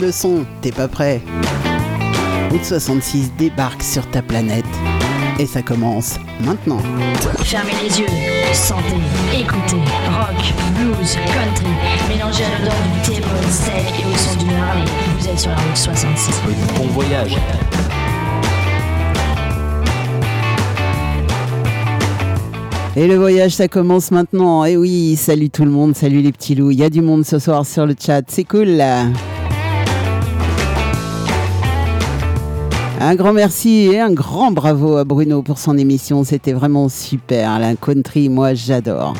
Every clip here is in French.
monte le son, t'es pas prêt Route 66 débarque sur ta planète. Et ça commence maintenant. Fermez les yeux, sentez, écoutez, rock, blues, country, mélangez à l'odeur du thé, steak et au son d'une Harley. Vous êtes sur la route 66. Bon voyage. Et le voyage, ça commence maintenant. Et oui, salut tout le monde, salut les petits loups. Il y a du monde ce soir sur le chat, c'est cool. Un grand merci et un grand bravo à Bruno pour son émission. C'était vraiment super. La country, moi, j'adore.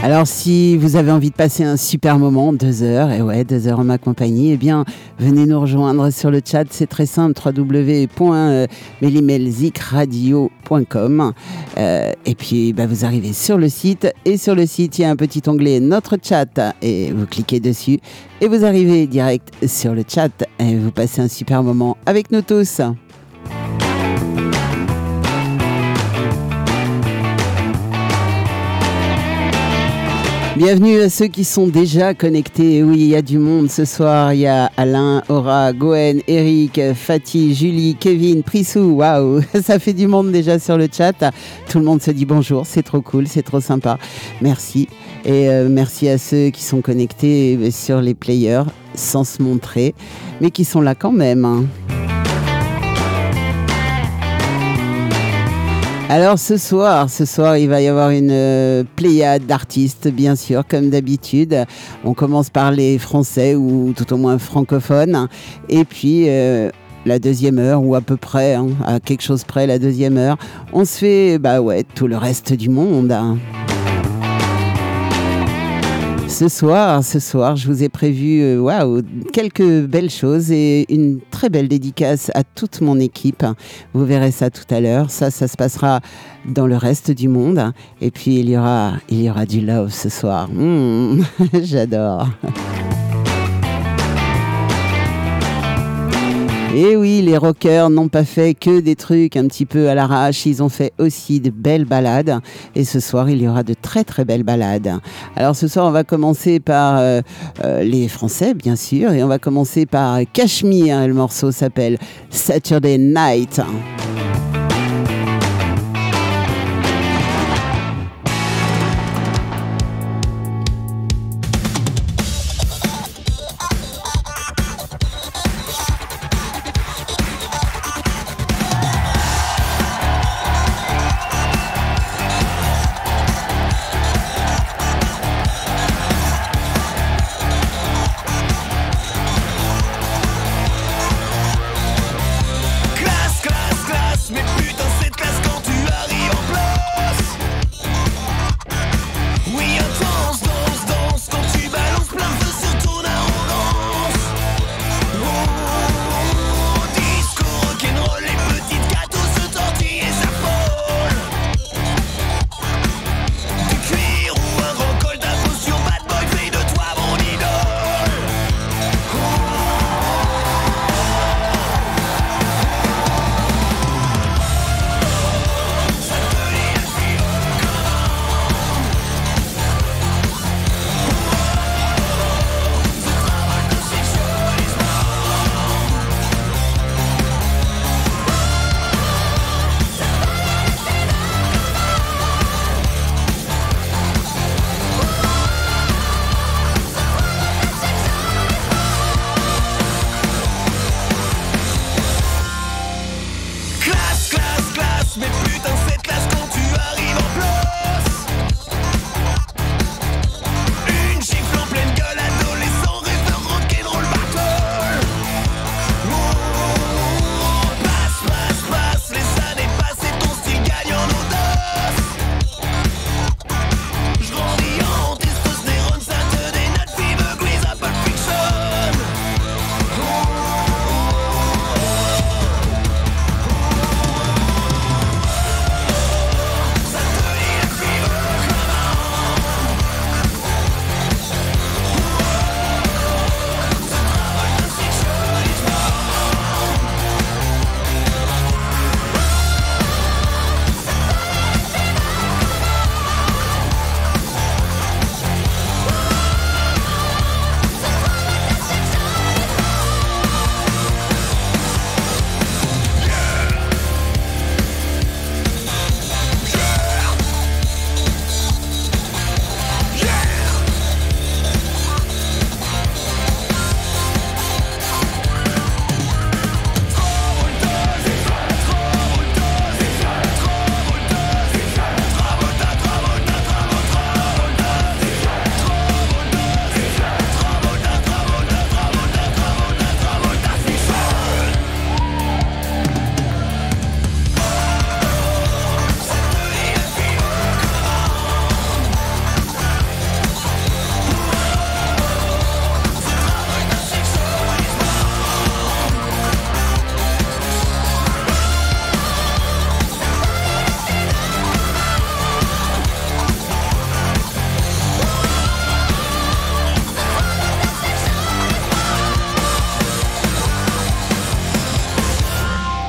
Alors si vous avez envie de passer un super moment, deux heures, et ouais, deux heures en ma compagnie, eh bien, venez nous rejoindre sur le chat, c'est très simple, www.melimelzikradio.com euh, et puis, bah, vous arrivez sur le site, et sur le site, il y a un petit onglet Notre chat, et vous cliquez dessus, et vous arrivez direct sur le chat, et vous passez un super moment avec nous tous. Bienvenue à ceux qui sont déjà connectés. Oui, il y a du monde ce soir. Il y a Alain, Aura, Goen, Eric, Fatih, Julie, Kevin, Prissou. Waouh, ça fait du monde déjà sur le chat. Tout le monde se dit bonjour. C'est trop cool, c'est trop sympa. Merci. Et euh, merci à ceux qui sont connectés sur les players sans se montrer, mais qui sont là quand même. Alors ce soir, ce soir, il va y avoir une euh, pléiade d'artistes, bien sûr, comme d'habitude. On commence par les Français ou tout au moins francophones, et puis. Euh, la deuxième heure ou à peu près, hein, à quelque chose près la deuxième heure, on se fait bah ouais tout le reste du monde. Hein. Ce soir, ce soir, je vous ai prévu euh, waouh, quelques belles choses et une très belle dédicace à toute mon équipe. Vous verrez ça tout à l'heure. Ça, ça se passera dans le reste du monde. Et puis il y aura, il y aura du love ce soir. Mmh, j'adore. Et oui, les rockers n'ont pas fait que des trucs un petit peu à l'arrache, ils ont fait aussi de belles balades. Et ce soir, il y aura de très très belles balades. Alors ce soir, on va commencer par euh, euh, les Français, bien sûr, et on va commencer par Cashmere. Le morceau s'appelle Saturday Night.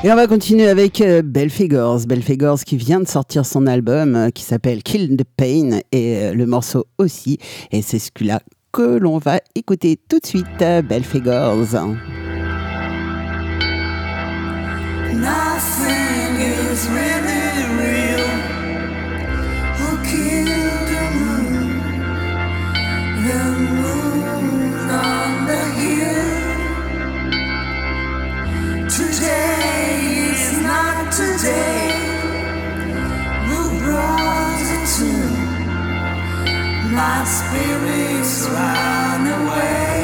Et on va continuer avec euh, Belfigors. Belfigors qui vient de sortir son album euh, qui s'appelle Kill the Pain et euh, le morceau aussi. Et c'est celui-là que l'on va écouter tout de suite. Belfigors. The Today. today who brought it to my spirits run away.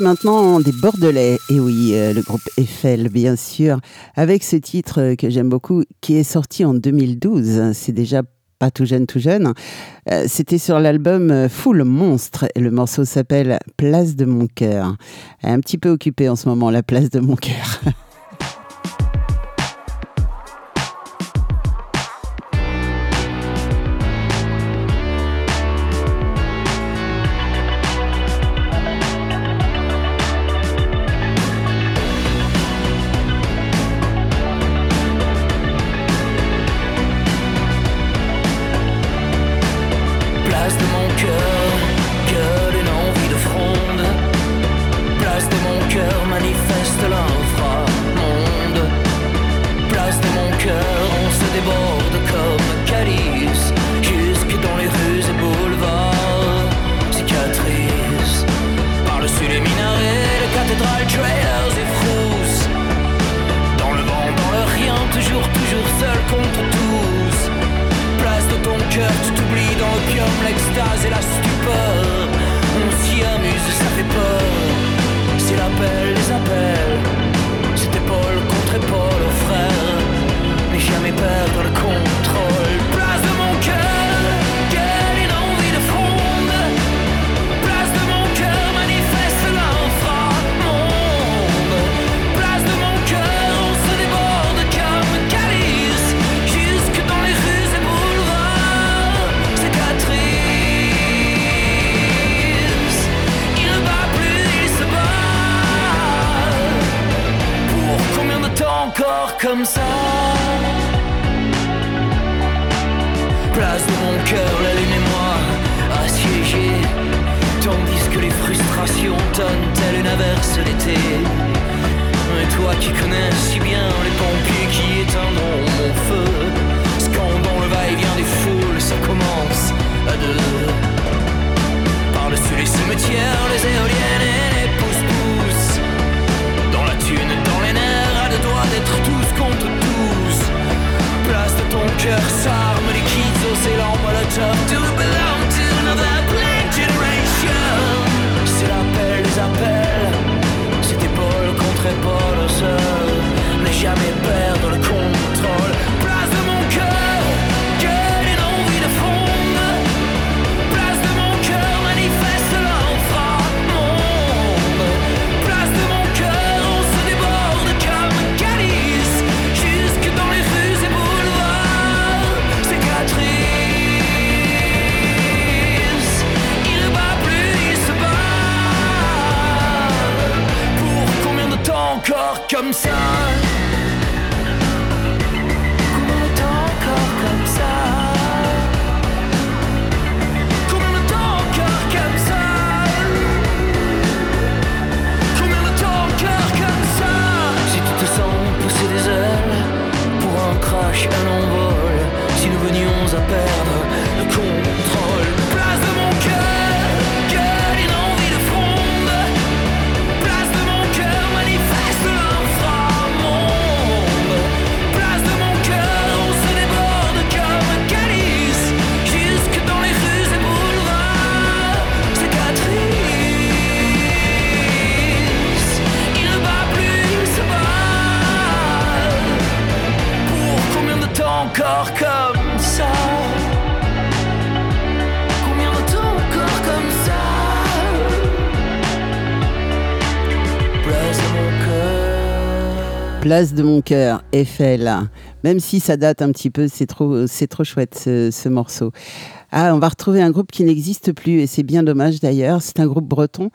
Maintenant des Bordelais. Et oui, euh, le groupe Eiffel, bien sûr, avec ce titre que j'aime beaucoup, qui est sorti en 2012. C'est déjà pas tout jeune, tout jeune. Euh, c'était sur l'album Full Monstre et le morceau s'appelle Place de mon cœur. Un petit peu occupé en ce moment, la place de mon cœur. Place de mon cœur, Eiffel. Même si ça date un petit peu, c'est trop, c'est trop chouette ce, morceau. Ah, on va retrouver un groupe qui n'existe plus et c'est bien dommage d'ailleurs. C'est un groupe breton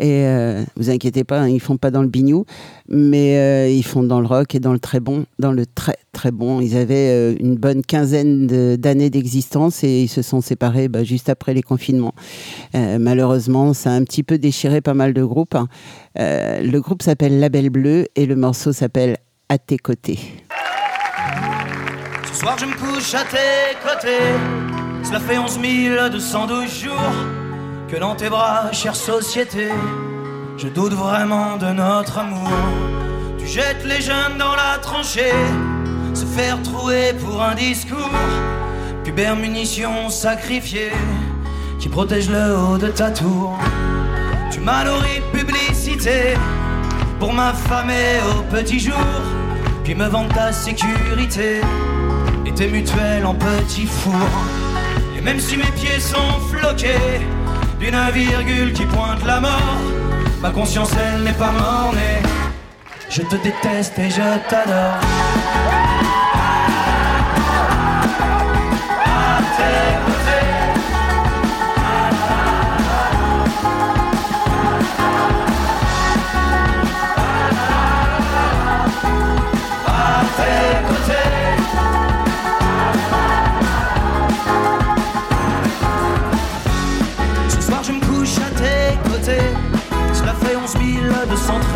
et euh, vous inquiétez pas, hein, ils font pas dans le bignou, mais euh, ils font dans le rock et dans le très bon, dans le très très bon. Ils avaient euh, une bonne quinzaine d'années d'existence et ils se sont séparés bah, juste après les confinements. malheureusement, ça a un petit peu déchiré pas mal de groupes. Hein. le groupe s'appelle Label Bleu et le morceau s'appelle À tes côtés. Ce soir, je me couche à tes côtés. Cela fait 11 212 jours que dans tes bras, chère société, je doute vraiment de notre amour. Tu jettes les jeunes dans la tranchée, se faire trouer pour un discours, pubère munition sacrifiée, qui protège le haut de ta tour. Tu m'as publicité pour m'affamer au petit jour, puis me vends ta sécurité Tout est mutuel en petit four. Et même si mes pieds sont floqués d'une virgule qui pointe la mort, ma conscience elle n'est pas mornée. Je te déteste et je t'adore.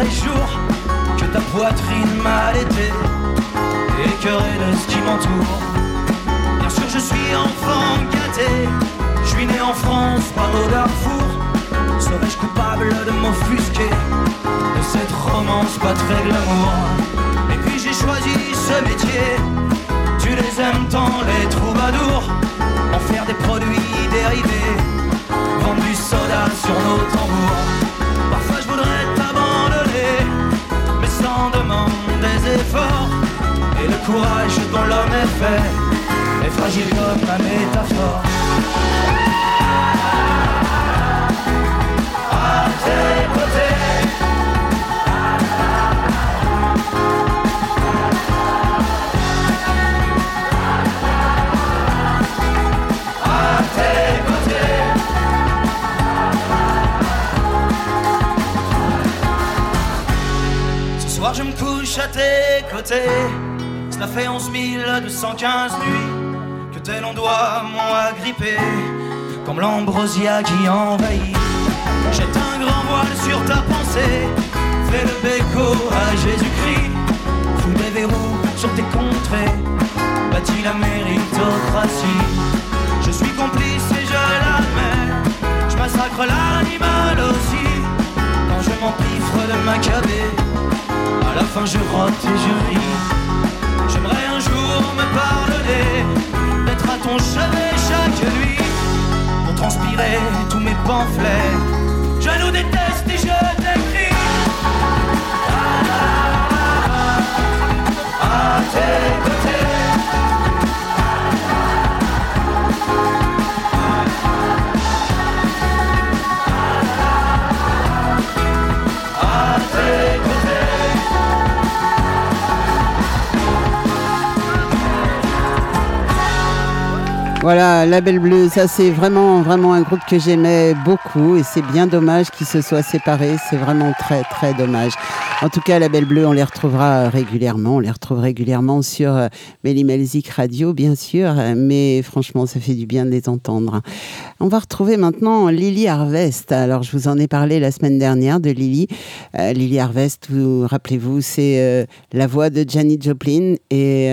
213 jours Que ta poitrine m'a allaité Écœuré de ce qui m'entoure. Bien sûr je suis enfant gâté. Je suis né en France, pas au Darfour. Serais-je coupable de m'offusquer De cette romance pas très glamour? Et puis j'ai choisi ce métier. Tu les aimes tant les troubadours. En faire des produits dérivés. Vendre du soda sur nos tambours courage dont l'homme est fait. Est fragile comme ma métaphore. À tes côtés. Je me couche à tes côtés Cela fait 11 215 nuits Que longs doigts m'ont agrippé Comme l'ambrosia qui envahit. Jette un grand voile sur ta pensée Fais le béco à Jésus-Christ. Fous des verrous sur tes contrées Bâtis la méritocratie. Je suis complice et je l'admets Je massacre l'animal aussi. Quand je m'empiffre de Maccabée À la fin je rote et je ris Jour me pardonner D'être à ton chevet chaque nuit Pour transpirer tous mes pamphlets Je nous déteste et je t'écris Voilà, La Belle Bleue, ça c'est vraiment, vraiment un groupe que j'aimais beaucoup et c'est bien dommage qu'ils se soient séparés. C'est vraiment très, très dommage. En tout cas, La Belle Bleue, on les retrouvera régulièrement. On les retrouve régulièrement sur euh, Mélimelzik Radio, bien sûr, euh, mais franchement, ça fait du bien de les entendre. On va retrouver maintenant Lily Harvest. Alors, je vous en ai parlé la semaine dernière de Lily. Euh, Lily Harvest, vous rappelez-vous, c'est euh, la voix de Janis Joplin et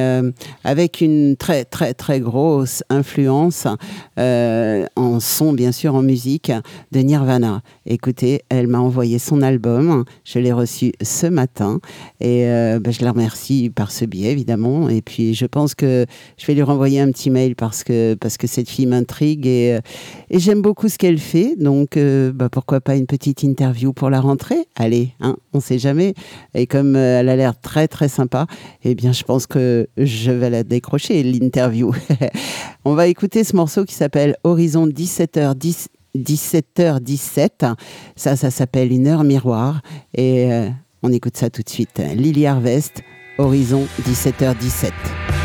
avec une très, très, très grosse influence en son, bien sûr, en musique, de Nirvana. Écoutez, elle m'a envoyé son album. Je l'ai reçu matin et euh, ben, je la remercie par ce biais, évidemment. Et puis, je pense que je vais lui renvoyer un petit mail parce que, parce que cette fille m'intrigue et, euh, j'aime beaucoup ce qu'elle fait. Donc, euh, bah, pourquoi pas une petite interview pour la rentrée? Allez, hein, on sait jamais. Et comme elle a l'air très, très sympa, eh bien, je pense que je vais la décrocher, l'interview. on va écouter ce morceau qui s'appelle Horizon 17h10. 17h17. Ça, ça s'appelle Une heure miroir. Et on écoute ça tout de suite. Lily Harvest, Horizon 17h17.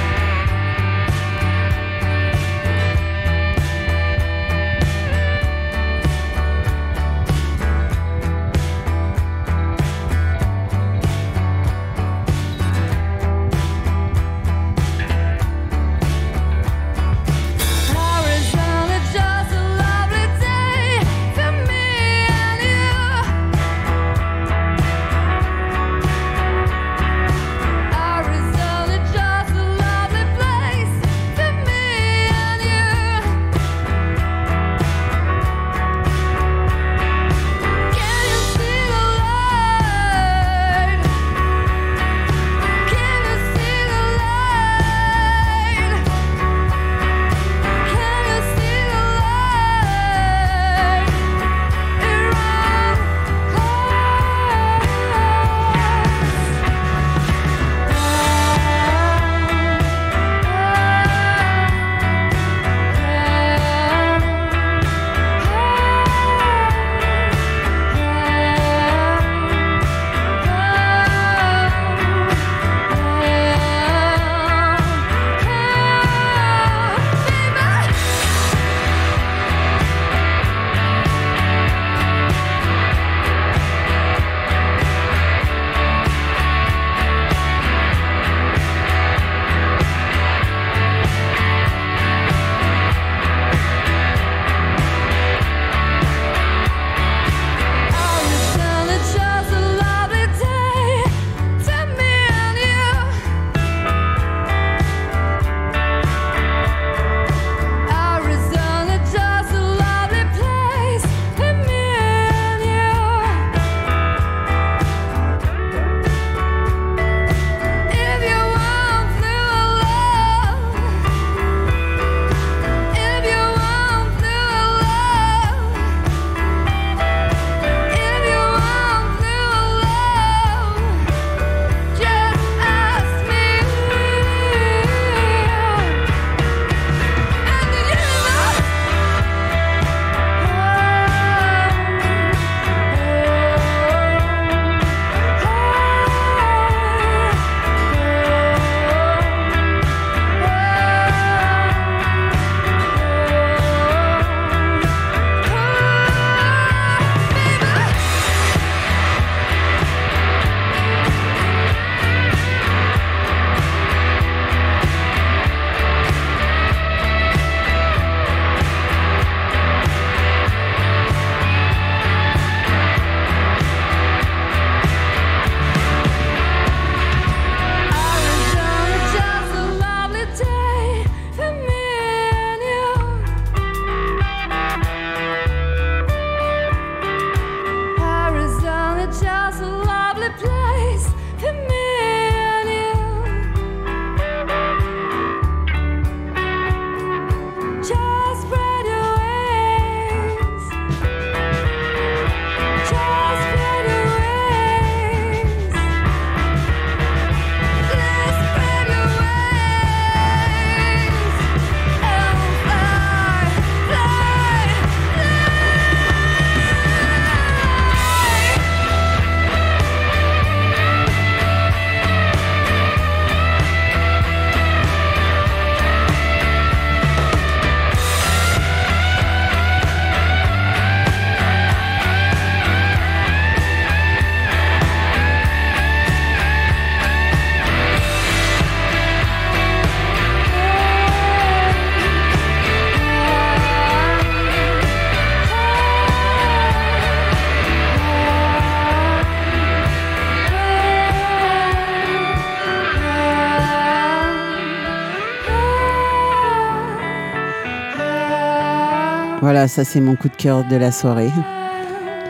Ça c'est mon coup de cœur de la soirée.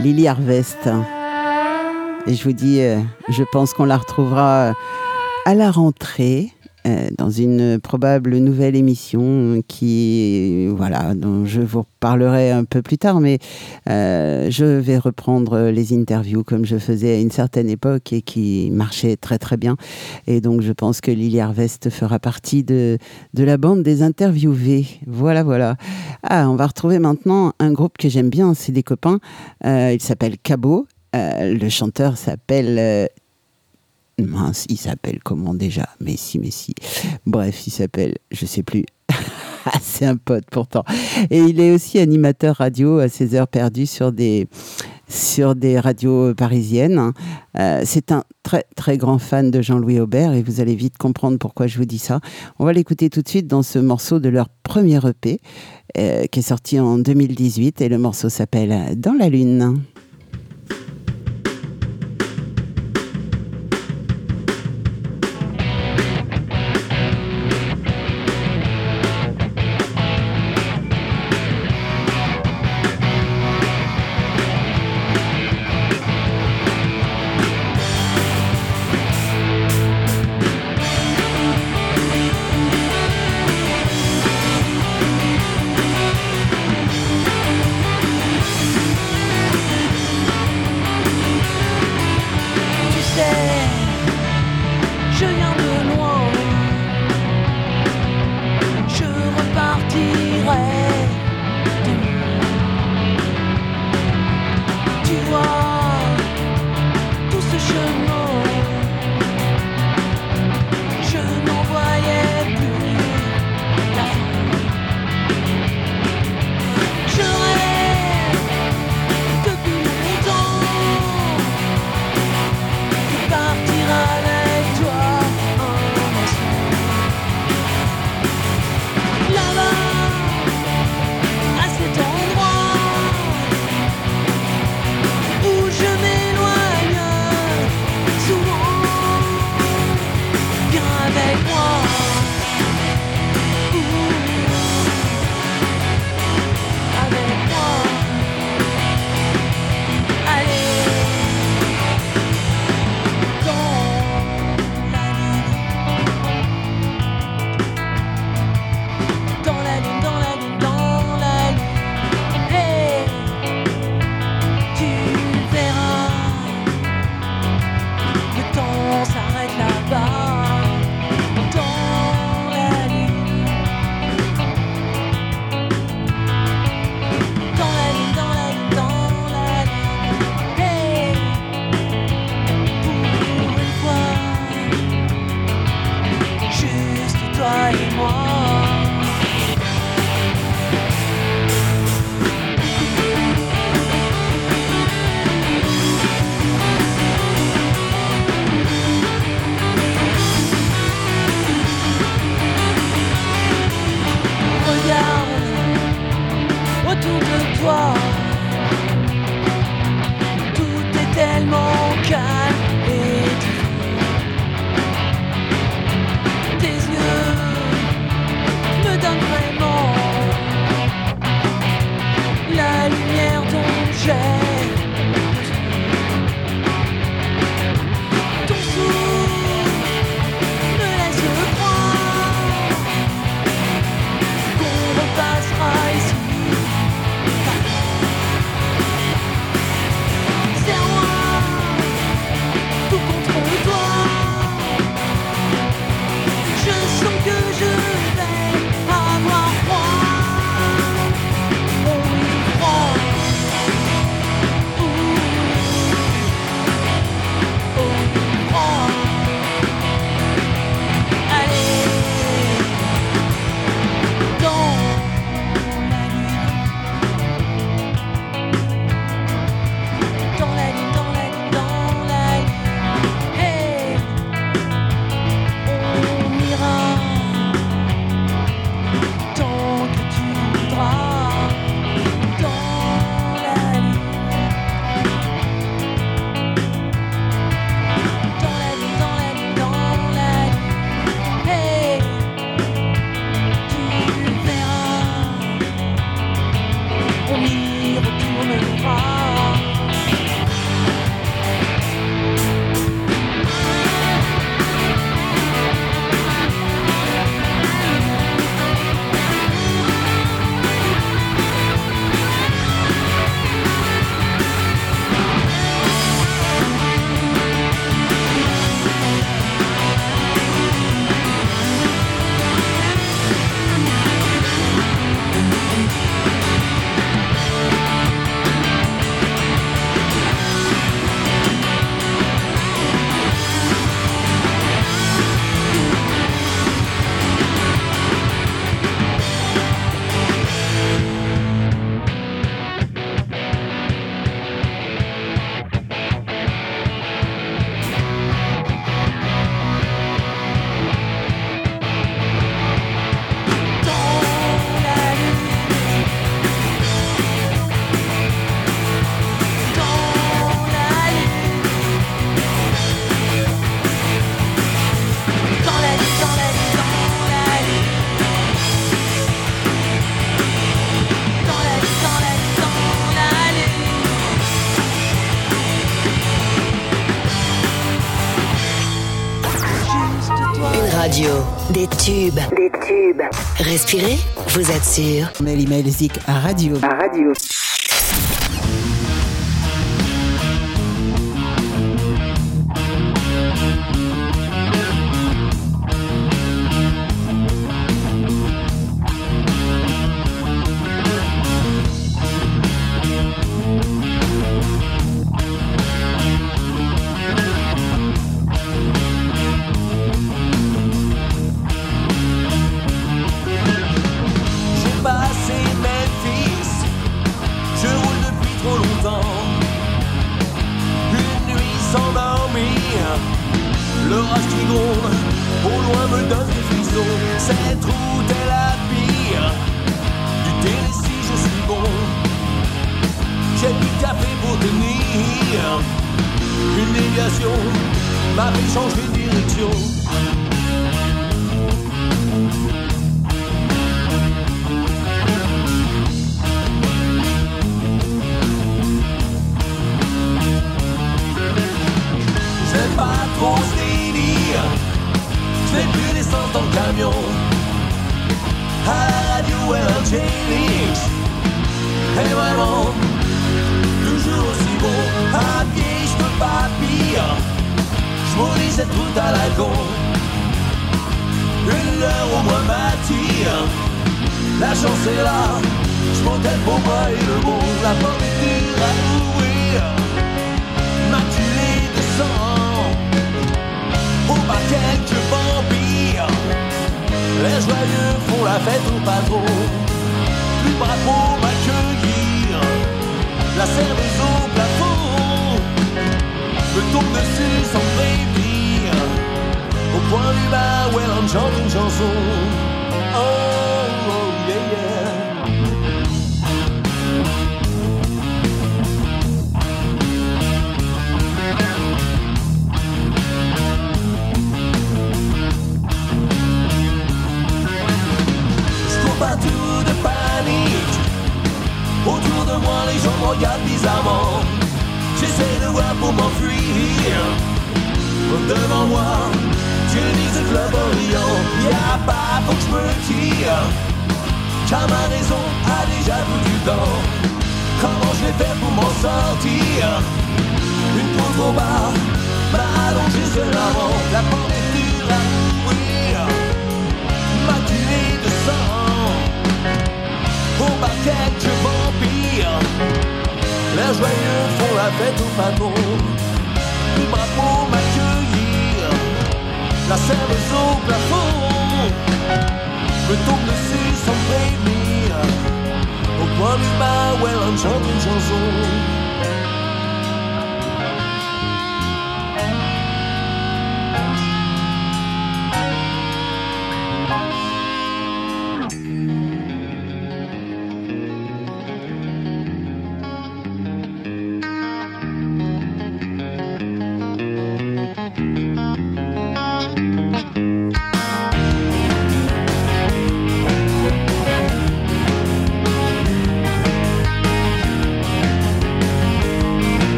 Lily Harvest. Et je vous dis, euh, je pense qu'on la retrouvera euh, à la rentrée. euh, dans une probable nouvelle émission qui, voilà, dont je vous parlerai un peu plus tard, mais euh, je vais reprendre les interviews comme je faisais à une certaine époque et qui marchaient très très bien. Et donc je pense que Lily Harvest fera partie de, de la bande des interviewés. Voilà, voilà. Ah, on va retrouver maintenant un groupe que j'aime bien, c'est des copains. Euh, il s'appelle Cabot. Euh, le chanteur s'appelle Mince, il s'appelle comment déjà? Mais si, mais si. Bref, il s'appelle, je sais plus. Ah, C'est un pote pourtant. Et il est aussi animateur radio à ses heures perdues sur des, sur des radios parisiennes. Euh, C'est un très très grand fan de Jean-Louis Aubert et vous allez vite comprendre pourquoi je vous dis ça. On va l'écouter tout de suite dans ce morceau de leur premier EP euh, qui est sorti en 2018 et le morceau s'appelle Dans la Lune. tubes. Des tubes. Respirez, vous êtes sûr. Mail email à radio. À radio.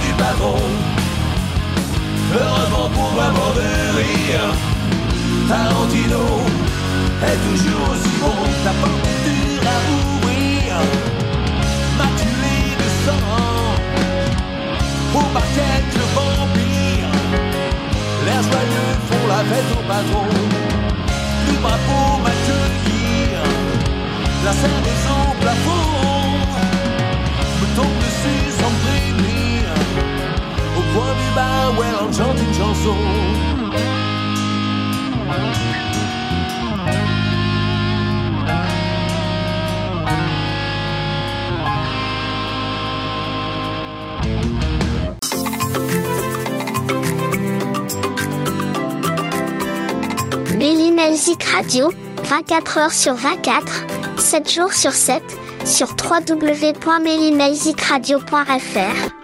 Du patron. Heureusement pour moi mort de rire, Tarantino est toujours aussi bon. Est dure à ouvrir, maculée de sang. Au parquet le vampire, l'air joyeux font la fête au patron. Le drapeau m'accueillir, la serveuse au plafond me tombe dessus coin du ouais, on chanson. Radio, 24 heures sur 24, 7 jours sur 7, sur www.melimelzikradio.fr.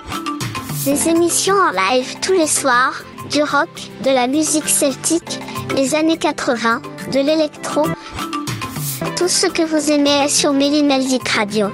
Des émissions en live tous les soirs, du rock, de la musique celtique, les années 80, de l'électro. Tout ce que vous aimez est sur Melzik Radio.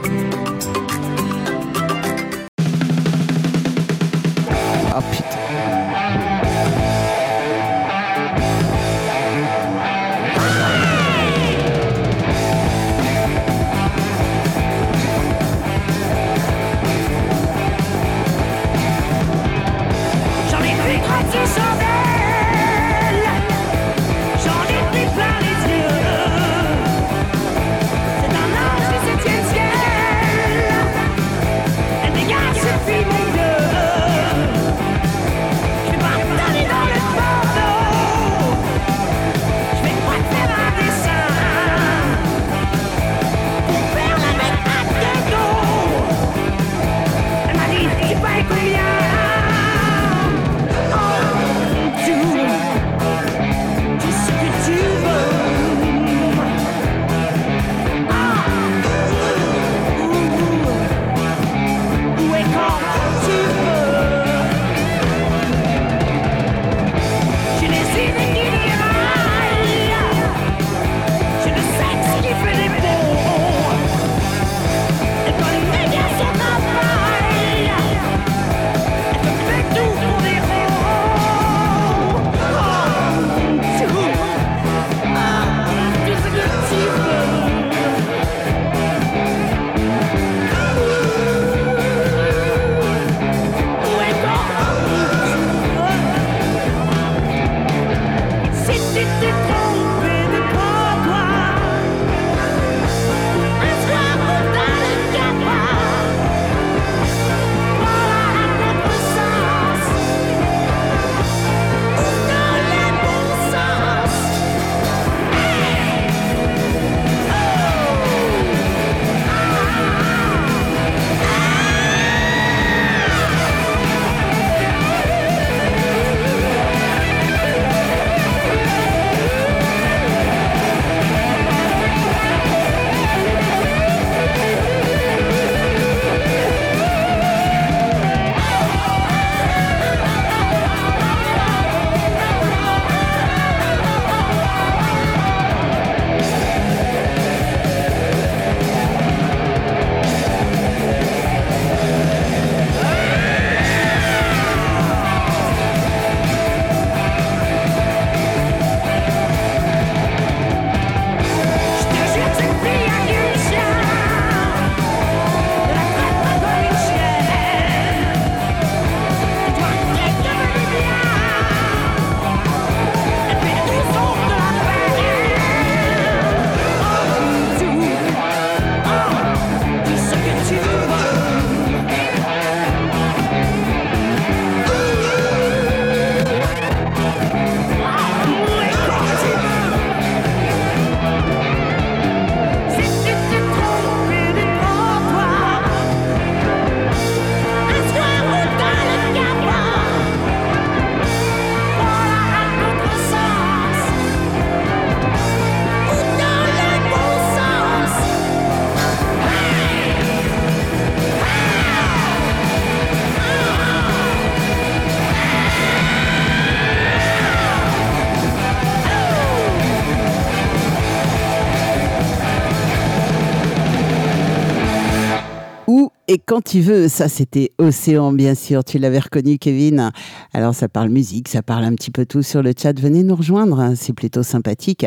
Et quand tu veux, ça c'était Océan, bien sûr. Tu l'avais reconnu, Kevin. Alors ça parle musique, ça parle un petit peu tout sur le chat. Venez nous rejoindre, hein, c'est plutôt sympathique.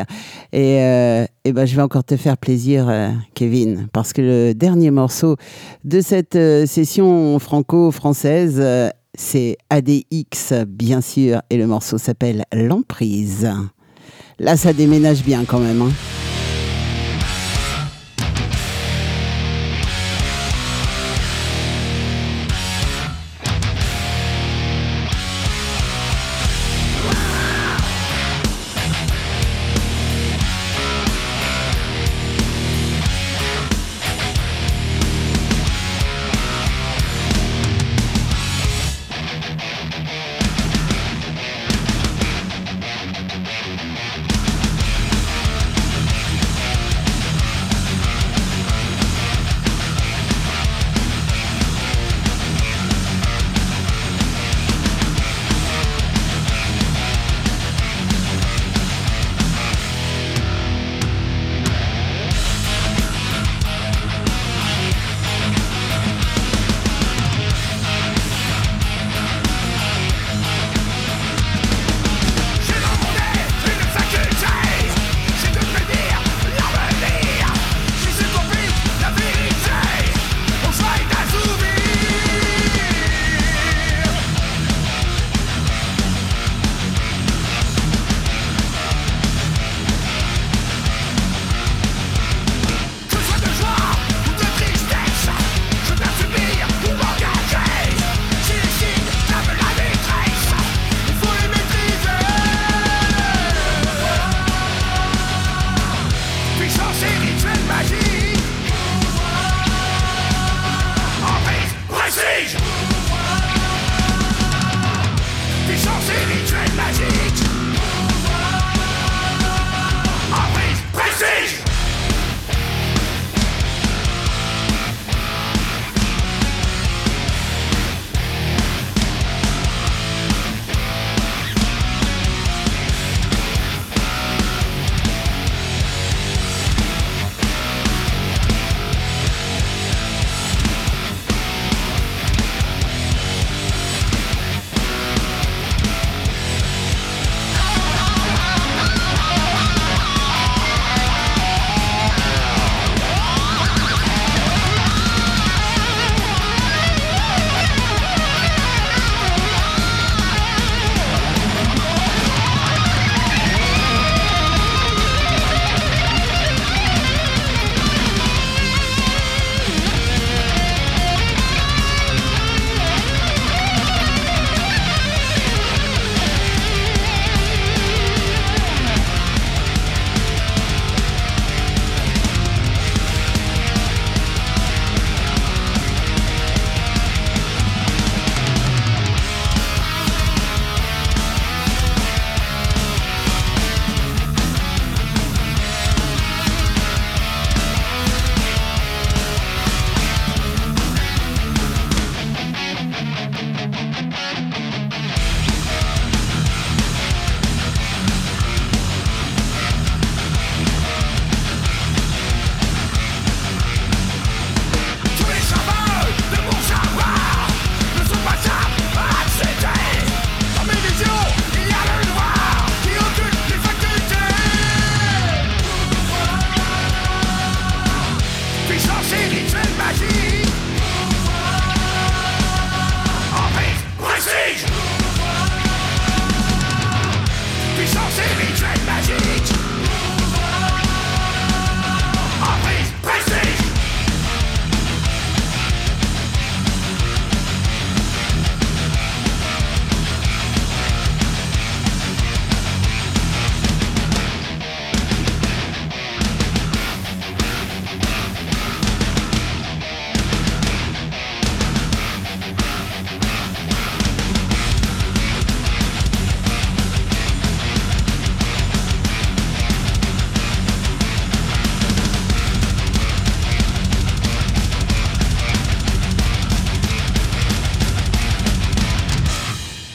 Et, euh, eh ben, je vais encore te faire plaisir, euh, Kevin, parce que le dernier morceau de cette euh, session franco-française, c'est ADX, bien sûr, et le morceau s'appelle L'emprise. Là, ça déménage bien quand même. hein.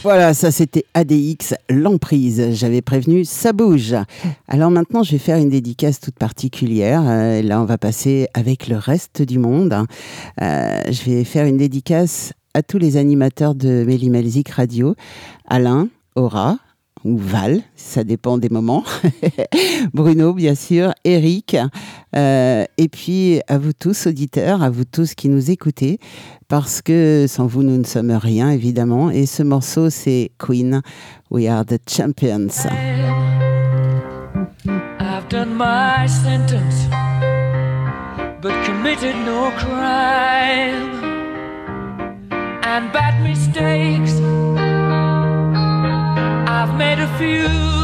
Voilà, ça c'était ADX, l'emprise. J'avais prévenu, ça bouge. Alors maintenant, je vais faire une dédicace toute particulière. Euh, là, on va passer avec le reste du monde. Euh, je vais faire une dédicace à tous les animateurs de Mélimelzik Radio. Alain, Aura, ou Val, ça dépend des moments. Bruno, bien sûr, Eric, euh, et puis à vous tous, auditeurs, à vous tous qui nous écoutez, parce que sans vous, nous ne sommes rien, évidemment. Et ce morceau, c'est Queen, We Are the Champions. I've done my sentence, but committed no crime. And bad mistakes, I've made a few.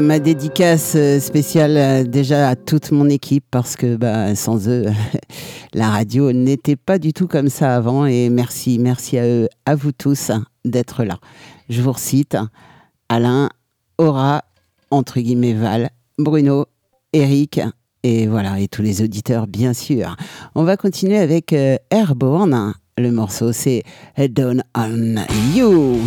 ma dédicace euh, spéciale euh, déjà à toute mon équipe parce que bah, sans eux, la radio n'était pas du tout comme ça avant. Et merci, merci à eux, à vous tous d'être là. Je vous recite Alain, Aura, entre guillemets Val, Bruno, Eric et voilà, et tous les auditeurs, bien sûr. On va continuer avec euh, Airborne. Le morceau, c'est Down on You.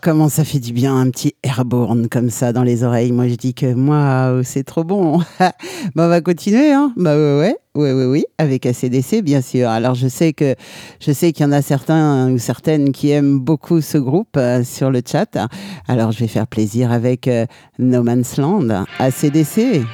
Comment ça fait du bien un petit airborne comme ça dans les oreilles. Moi, je dis que moi, c'est trop bon. bah, on va continuer, hein. Bah ouais, ouais, ouais, ouais, oui, avec ACDC, bien sûr. Alors, je sais que je sais qu'il y en a certains ou certaines qui aiment beaucoup ce groupe euh, sur le chat. Alors, je vais faire plaisir avec euh, No Man's Land, ACDC.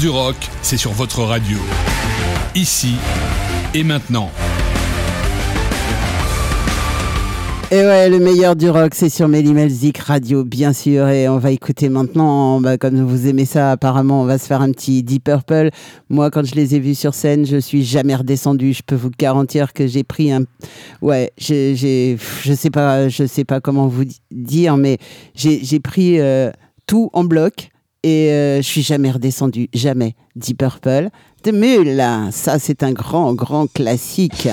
Du rock, c'est sur votre radio. Ici et maintenant. Et ouais, le meilleur du rock, c'est sur Melzik Radio, bien sûr. Et on va écouter maintenant, bah, comme vous aimez ça, apparemment, on va se faire un petit Deep Purple. Moi, quand je les ai vus sur scène, je suis jamais redescendu. Je peux vous garantir que j'ai pris un, ouais, j'ai, je sais pas, je sais pas comment vous di- dire, mais j'ai, j'ai pris euh, tout en bloc. Et euh, je suis jamais redescendu, jamais. Deep Purple, de Mule, ça c'est un grand, grand classique.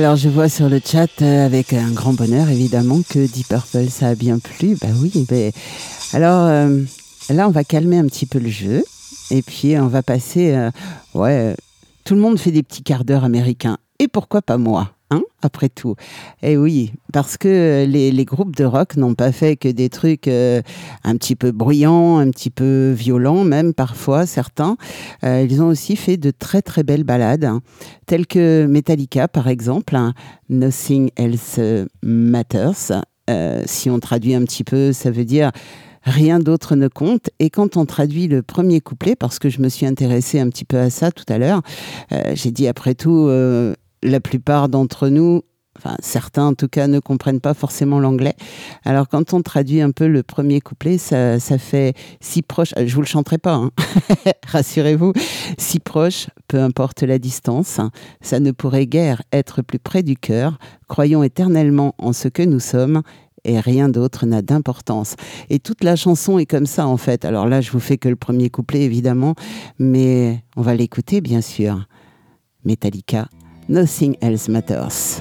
Alors je vois sur le chat euh, avec un grand bonheur évidemment que Deep Purple ça a bien plu. Bah oui, ben alors euh, là on va calmer un petit peu le jeu et puis on va passer. euh, ouais, tout le monde fait des petits quarts d'heure américains et pourquoi pas moi? Hein, après tout. Et oui, parce que les, les groupes de rock n'ont pas fait que des trucs euh, un petit peu bruyants, un petit peu violents, même parfois certains. Euh, ils ont aussi fait de très très belles ballades, hein, telles que Metallica par exemple, hein, Nothing Else Matters. Euh, si on traduit un petit peu, ça veut dire rien d'autre ne compte. Et quand on traduit le premier couplet, parce que je me suis intéressée un petit peu à ça tout à l'heure, euh, j'ai dit après tout, euh, la plupart d'entre nous, enfin certains en tout cas, ne comprennent pas forcément l'anglais. Alors quand on traduit un peu le premier couplet, ça, fait si proche, je vous le chanterai pas, hein. rassurez-vous, si proche, peu importe la distance, ça ne pourrait guère être plus près du cœur. Croyons éternellement en ce que nous sommes et rien d'autre n'a d'importance. Et toute la chanson est comme ça en fait. Alors là, je vous fais que le premier couplet évidemment, mais on va l'écouter bien sûr. Metallica, Nothing Else Matters.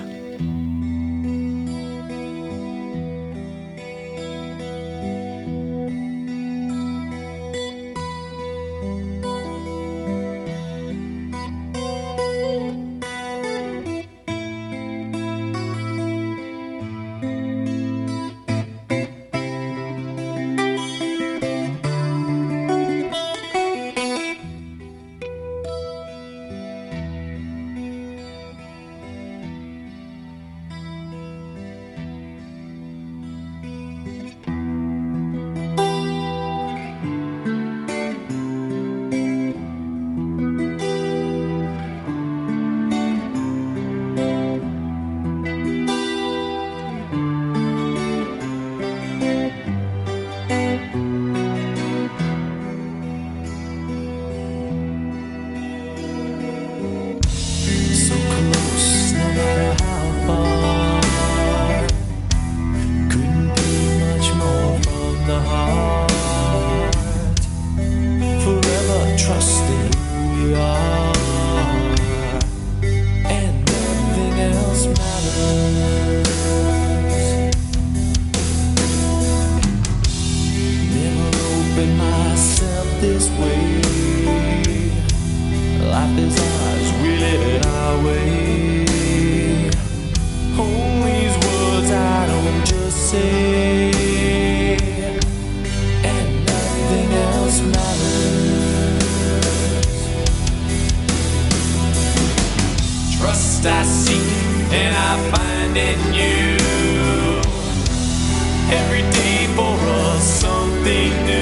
Every day for us something new.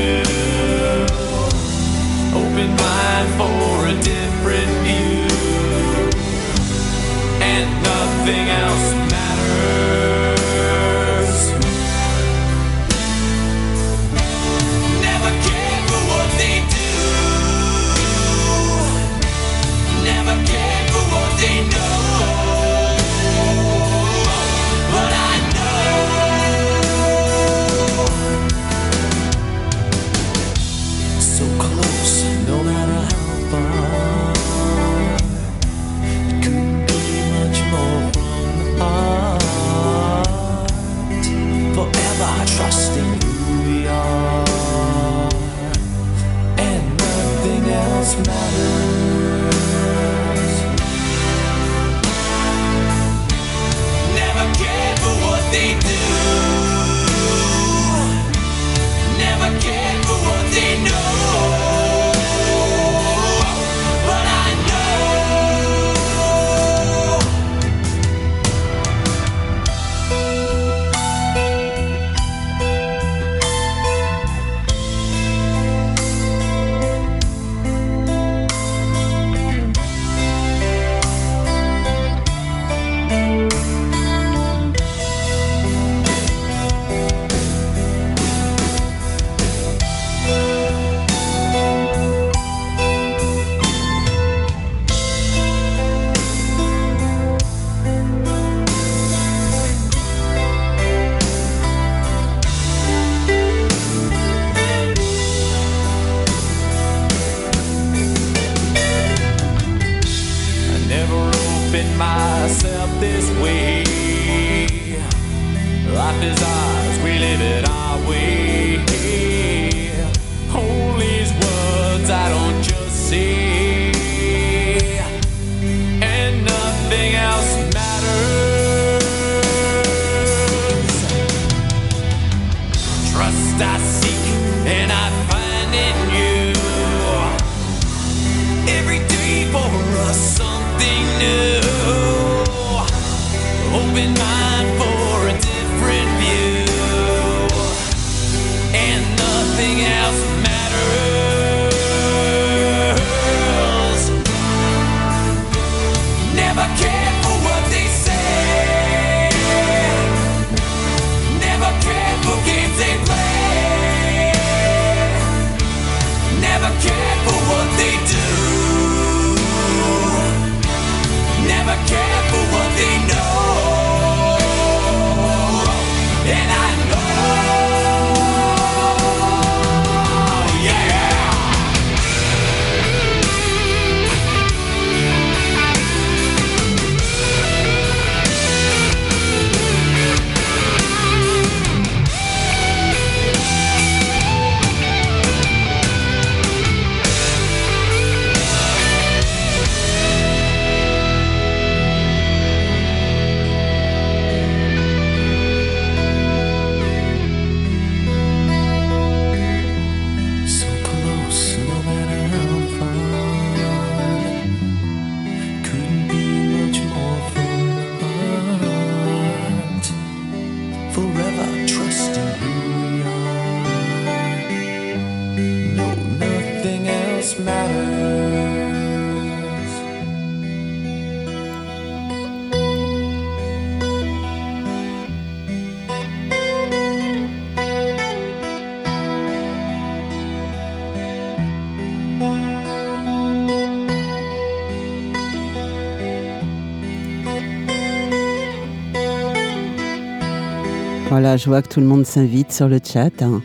Je vois que tout le monde s'invite sur le chat. hein.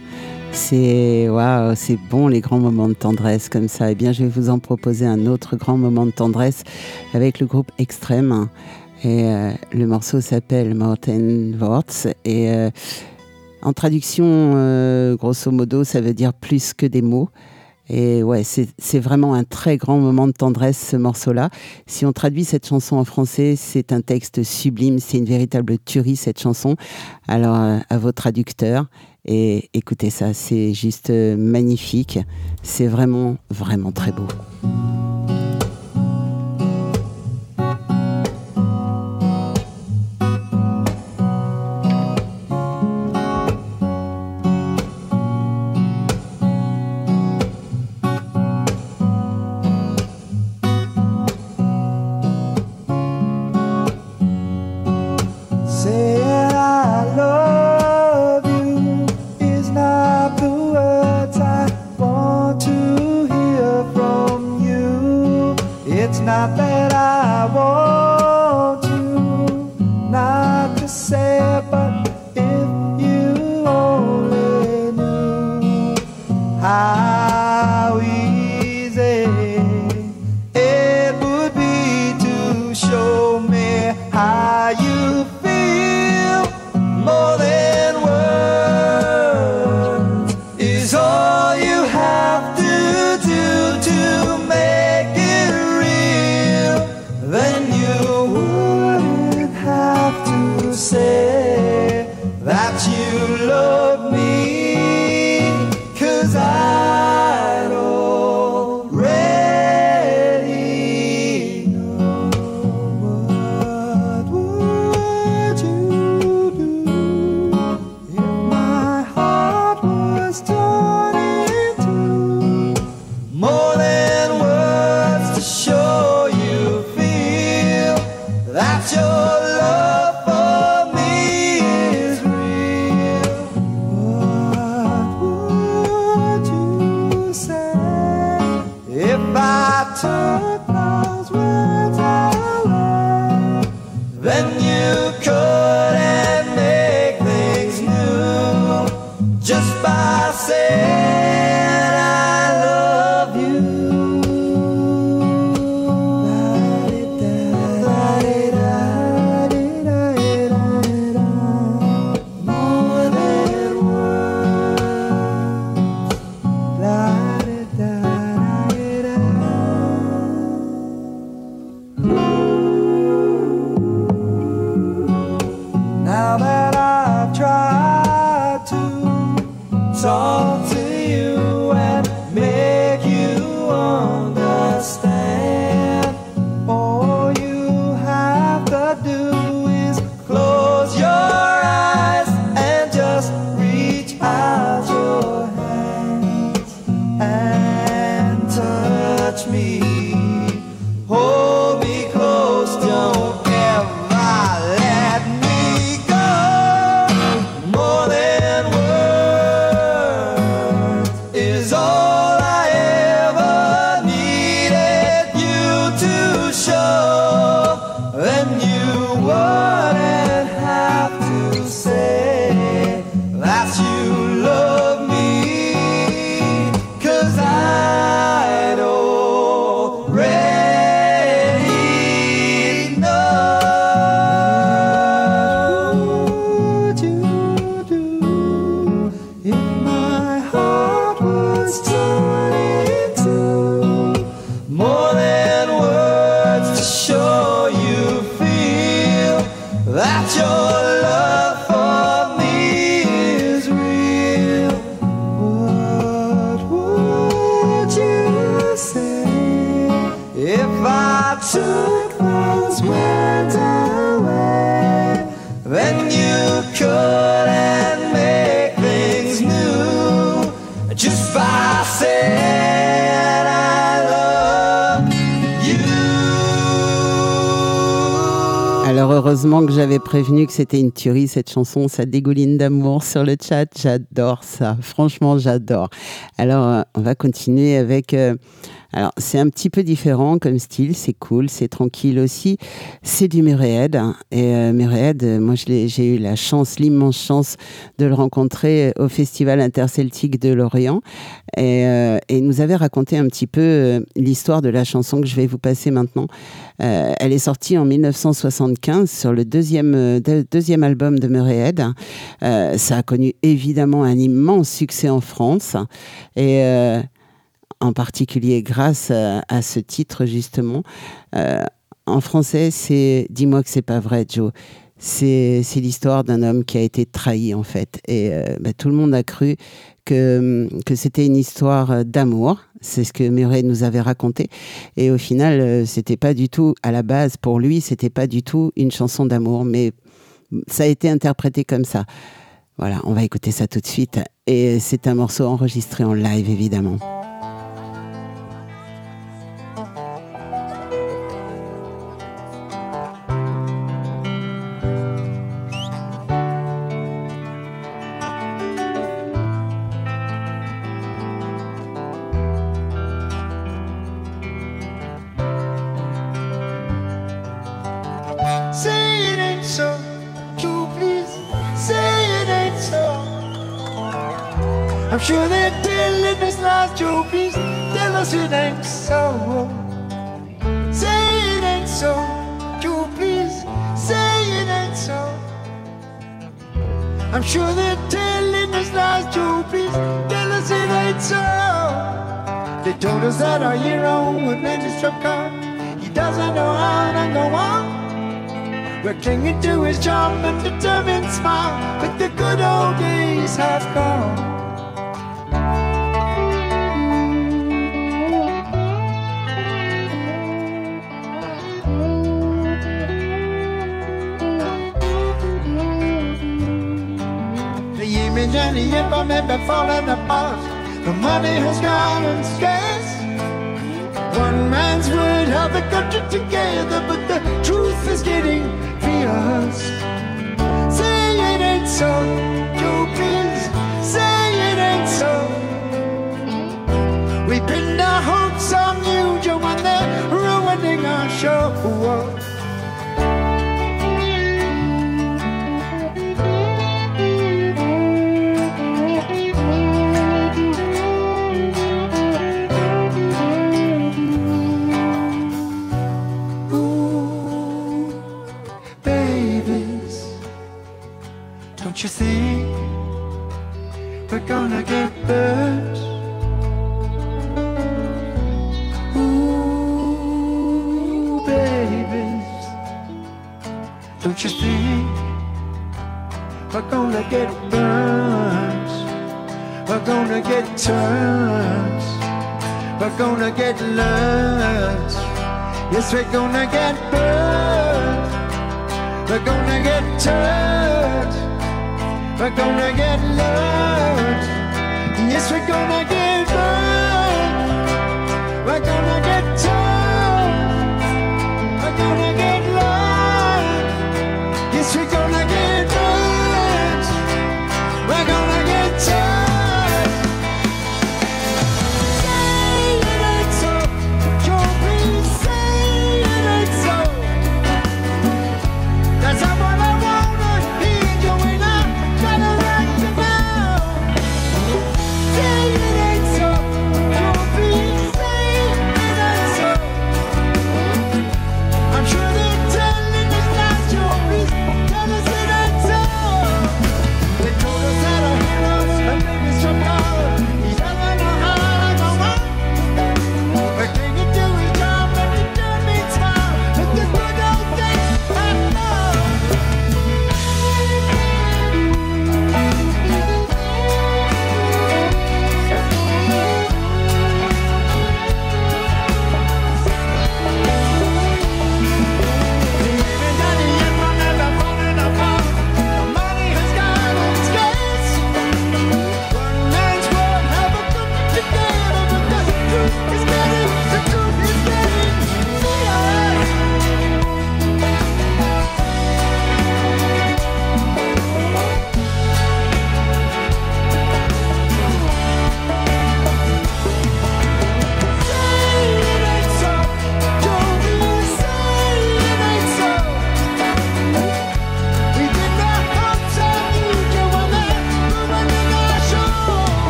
C'est waouh, c'est bon les grands moments de tendresse comme ça. Eh bien, je vais vous en proposer un autre grand moment de tendresse avec le groupe Extrême. Et euh, le morceau s'appelle Mountain Words. Et euh, en traduction, euh, grosso modo, ça veut dire plus que des mots. Et ouais, c'est vraiment un très grand moment de tendresse, ce morceau-là. Si on traduit cette chanson en français, c'est un texte sublime, c'est une véritable tuerie, cette chanson. Alors, euh, à vos traducteurs, et écoutez ça, c'est juste euh, magnifique. C'est vraiment, vraiment très beau. Heureusement que j'avais prévenu que c'était une tuerie cette chanson, ça dégouline d'amour sur le chat, j'adore ça, franchement j'adore. Alors euh, on va continuer avec euh, Alors, c'est un petit peu différent comme style, c'est cool, c'est tranquille aussi. C'est du Murray hein. Et euh, euh, moi, j'ai eu la chance, l'immense chance de le rencontrer au Festival interceltique de Lorient. Et, euh, et il nous avait raconté un petit peu euh, l'histoire de la chanson que je vais vous passer maintenant. Euh, elle est sortie en 1975 sur le deuxième, euh, de- deuxième album de Euh, ça a connu évidemment un immense succès en France. Et. En particulier grâce à, ce titre justement. Euh, en français, c'est Dis-moi que c'est pas vrai, Joe. C'est l'histoire d'un homme qui a été trahi en fait. Et euh, bah, tout le monde a cru que, que c'était une histoire d'amour. C'est ce que Murray nous avait raconté. Et au final, euh, c'était pas du tout, à la base, pour lui, c'était pas du tout une chanson d'amour. Mais ça a été interprété comme ça. Voilà, on va écouter ça tout de suite. Et c'est un morceau enregistré en live, évidemment. The country together, but the truth is getting fierce. Say it ain't so, Joe, please. Say it ain't so. We pinned our hopes on you, Joe, and they're ruining our show. Burnt? Ooh, babies. Don't you think we're gonna get burnt? We're gonna get turned. We're gonna get learned. Yes, we're gonna get burned. We're gonna get turned. We're gonna get learned. Yes, we're gonna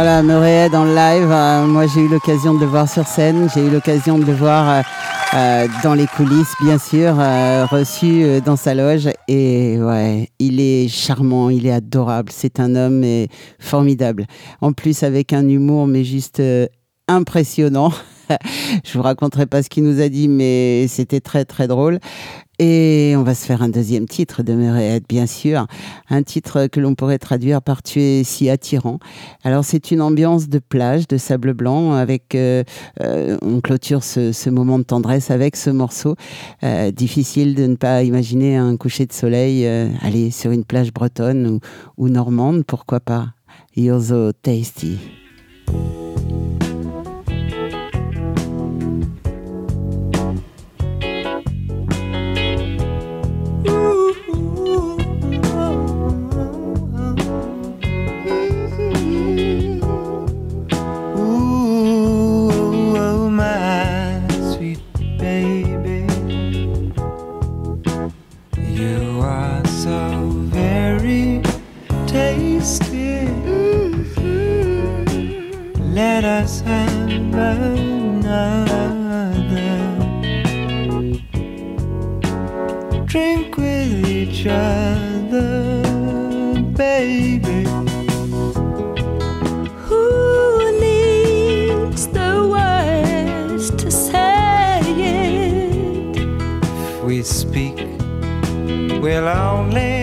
Voilà, Murray en live. Euh, moi, j'ai eu l'occasion de le voir sur scène. J'ai eu l'occasion de le voir euh, euh, dans les coulisses, bien sûr, euh, reçu euh, dans sa loge. Et ouais, il est charmant, il est adorable. C'est un homme euh, formidable. En plus, avec un humour, mais juste impressionnant. Je vous raconterai pas ce qu'il nous a dit, mais c'était très très drôle. Et on va se faire un deuxième titre de Murray, bien sûr. Un titre que l'on pourrait traduire par Tu es si attirant. Alors, c'est une ambiance de plage, de sable blanc, avec. euh, euh, on clôture ce, moment de tendresse avec ce morceau. Euh, difficile de ne pas imaginer un coucher de soleil, aller sur une plage bretonne ou, ou normande, pourquoi pas? You're so tasty. Have another drink with each other, baby. Who needs the words to say it? If we speak, we'll only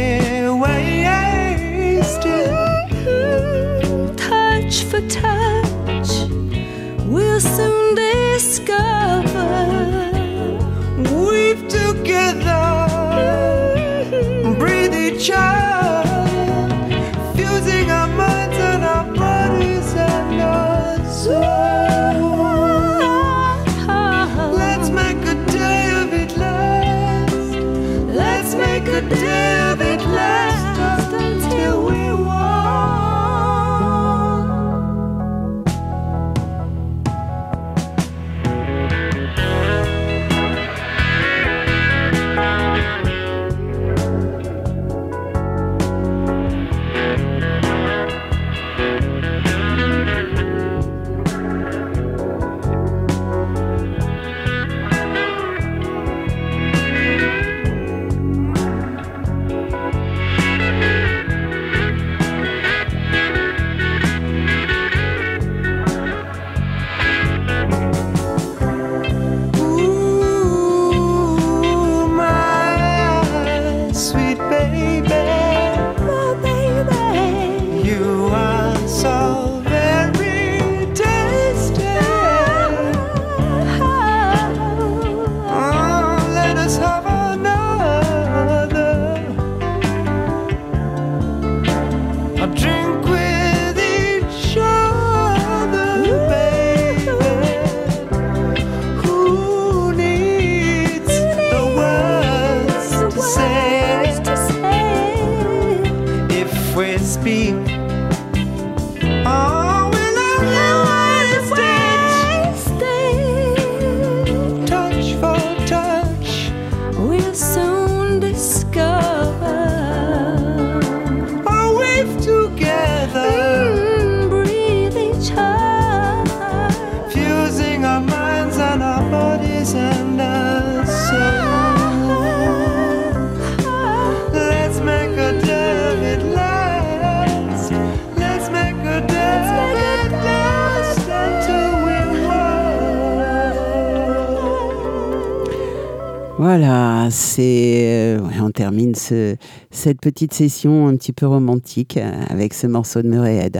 child. Voilà, c'est. euh, on termine ce- cette petite session un petit peu romantique euh, avec ce morceau de Murray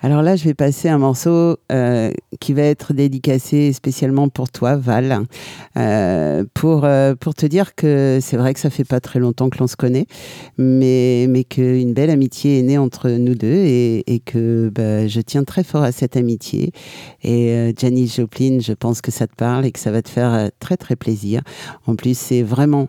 Alors là, je vais passer un morceau euh, qui va être dédicacé spécialement pour toi, Val, euh, pour, pour te dire que c'est vrai que ça fait pas très longtemps que l'on se connaît, mais, mais qu'une belle amitié est née entre nous deux et, que bah, je tiens très fort à cette amitié. Et Janis Joplin, je pense que ça te parle et que ça va te faire très très plaisir. En plus, c'est vraiment,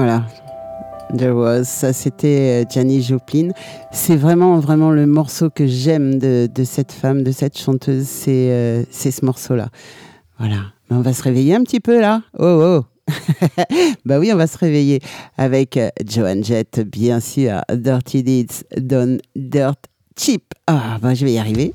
Voilà. There was. Ça, c'était euh, Janis Joplin. C'est vraiment, vraiment le morceau que j'aime de, cette femme, de cette chanteuse. C'est euh, c'est ce morceau-là. Voilà. Mais on va se réveiller un petit peu là. Oh, oh. bah oui, on va se réveiller avec euh, Joan Jett, bien sûr. Dirty Deeds Done Dirt Cheap. Ah, bah je vais y arriver.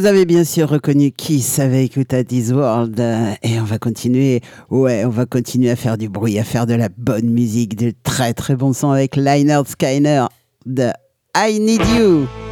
vous avez bien sûr reconnu Kiss avec Utah This World. Euh, et on va continuer, ouais, on va continuer à faire du bruit, à faire de la bonne musique, de très très bon son avec Liner Skyner de I Need You.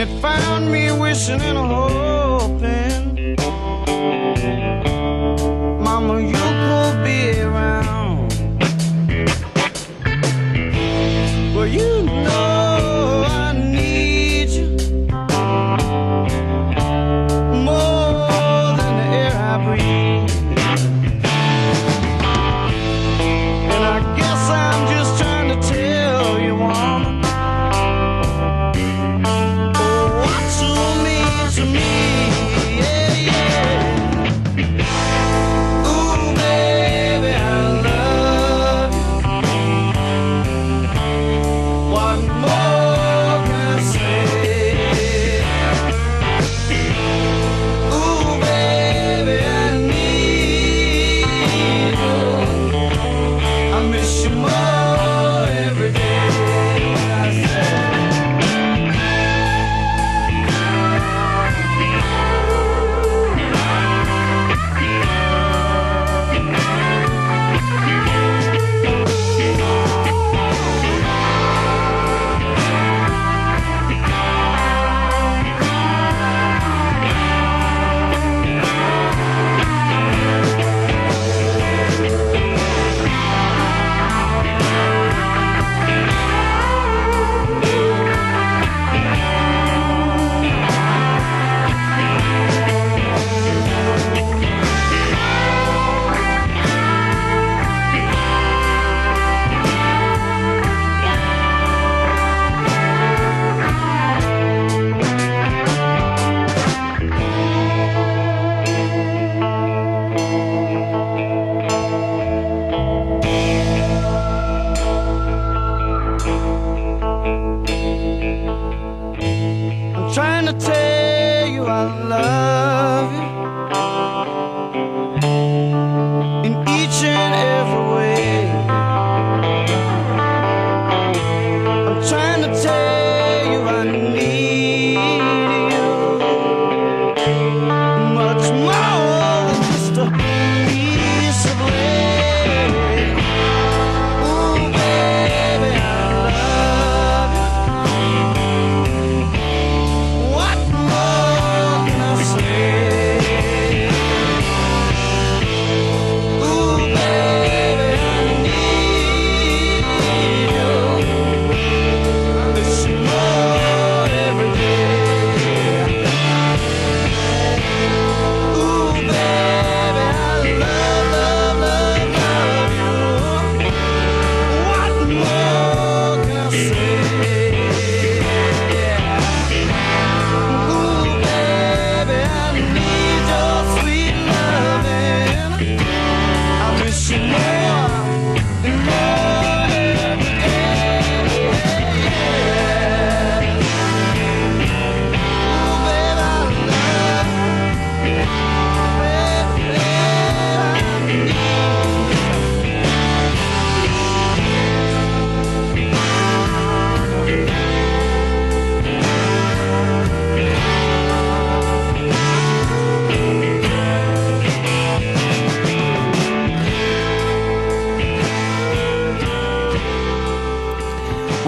it found me wishing in a hole.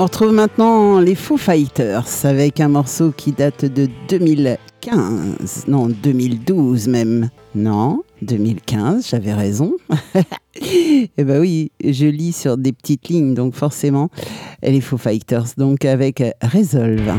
On retrouve maintenant les Foo Fighters avec un morceau qui date de 2015, non 2012 même, non 2015, j'avais raison. Eh ben oui, je lis sur des petites lignes, donc forcément les Foo Fighters, donc avec Resolve.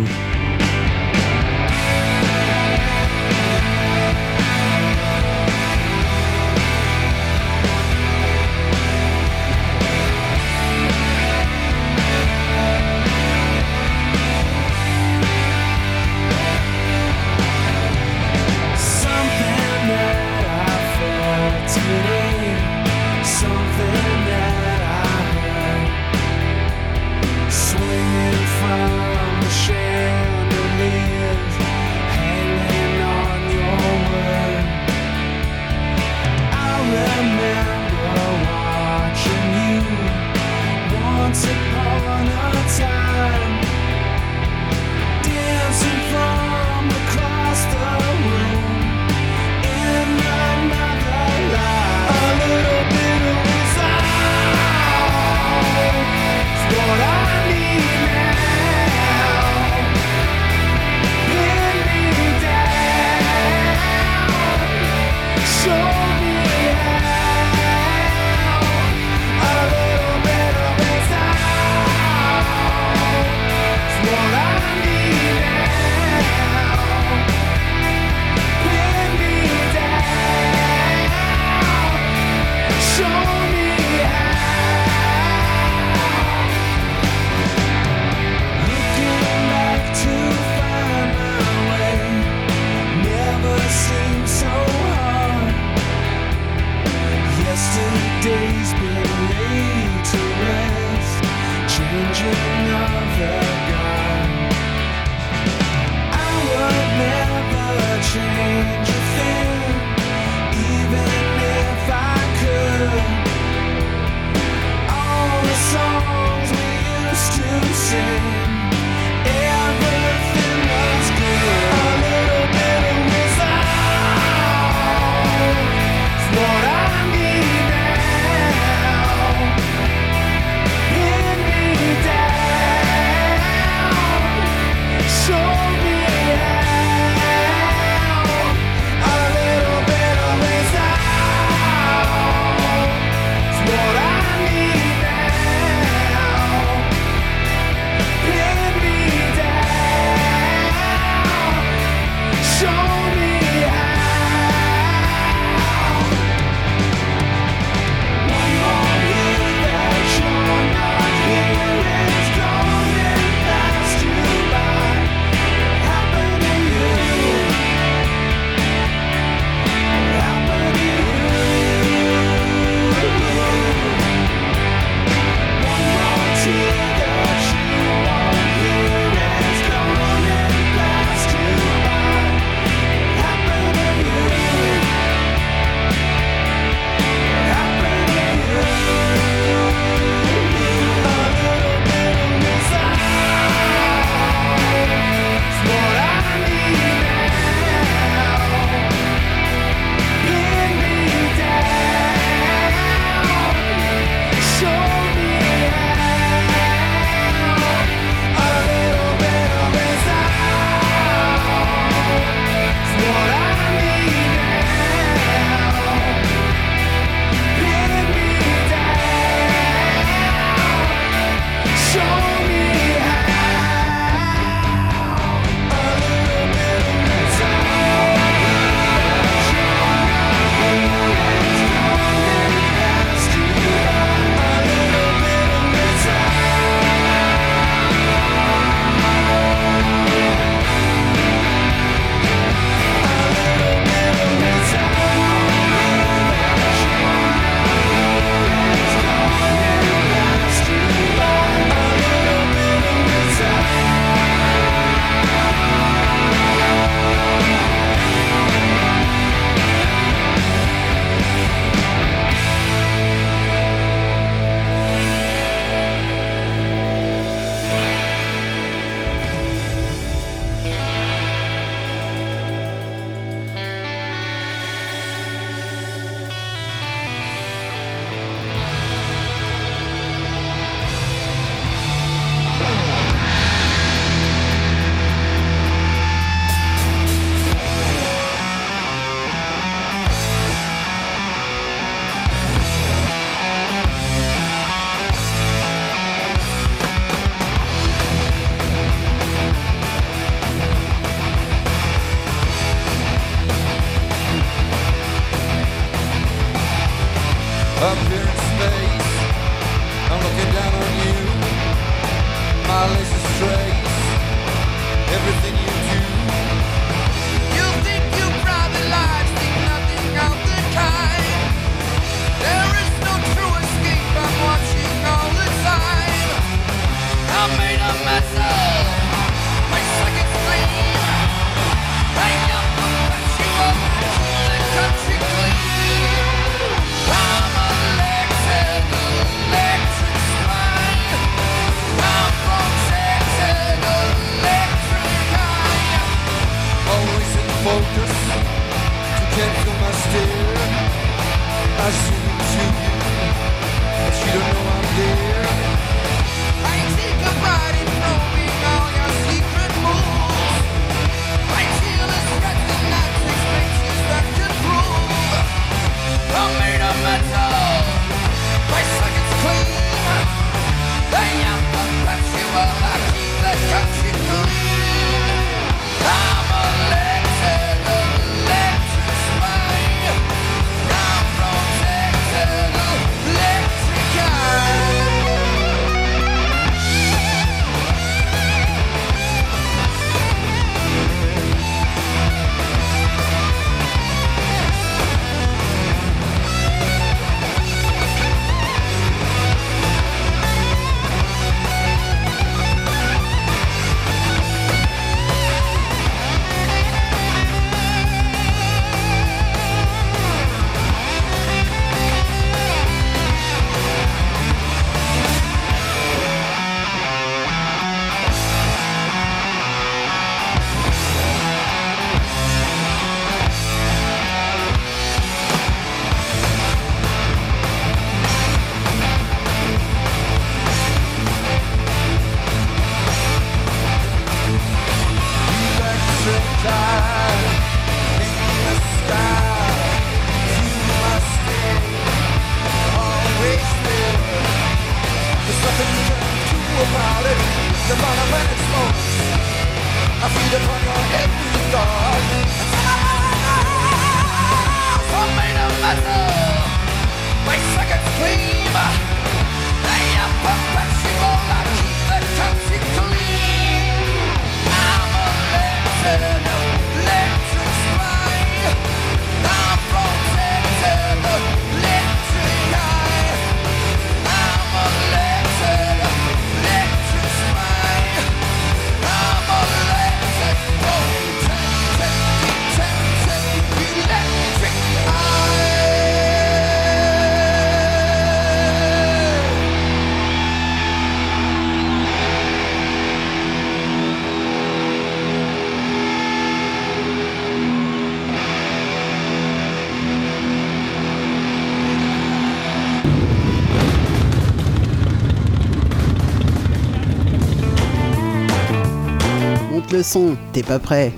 Son, t'es pas prêt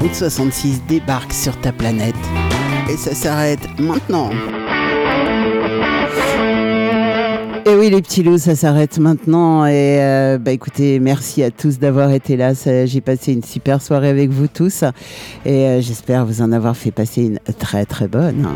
Route 66 débarque sur ta planète. Et ça s'arrête maintenant. Et oui, les petits loups, ça s'arrête maintenant. Et euh, bah écoutez, merci à tous d'avoir été là. J'ai passé une super soirée avec vous tous. Et euh, j'espère vous en avoir fait passer une très très bonne.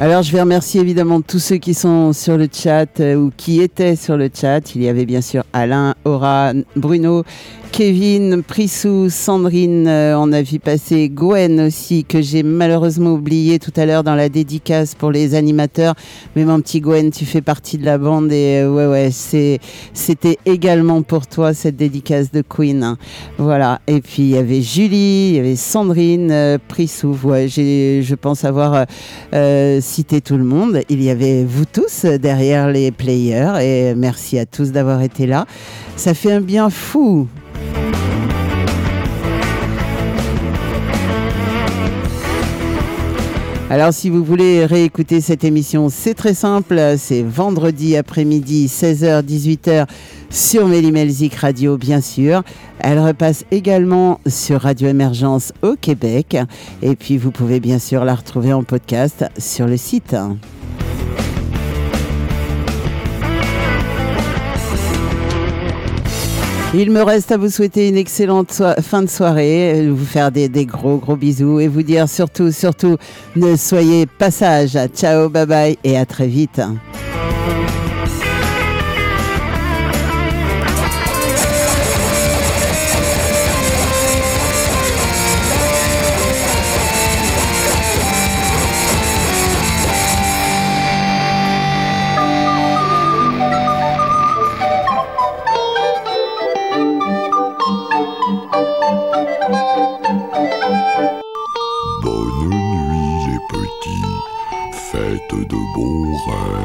Alors je vais remercier évidemment tous ceux qui sont sur le chat euh, ou qui étaient sur le chat. Il y avait bien sûr Alain, Aura, Bruno, Kevin, Prissou, Sandrine, euh, on a vu passer Gwen aussi que j'ai malheureusement oublié tout à l'heure dans la dédicace pour les animateurs. Mais mon petit Gwen, tu fais partie de la bande et euh, ouais ouais, c'était également pour toi cette dédicace de Queen. Voilà. Et puis il y avait Julie, il y avait Sandrine, euh, Prissou. Ouais, je pense avoir euh, cité tout le monde. Il y avait vous tous derrière les players et merci à tous d'avoir été là. Ça fait un bien fou. Alors si vous voulez réécouter cette émission, c'est très simple, c'est vendredi après-midi 16h-18h sur Mélimelzik Radio bien sûr. Elle repasse également sur Radio Émergence au Québec et puis vous pouvez bien sûr la retrouver en podcast sur le site. Il me reste à vous souhaiter une excellente fin de soirée, euh, vous faire des, gros gros bisous et vous dire surtout, surtout, ne soyez pas sages. Ciao, bye bye et à très vite. De bons rêves.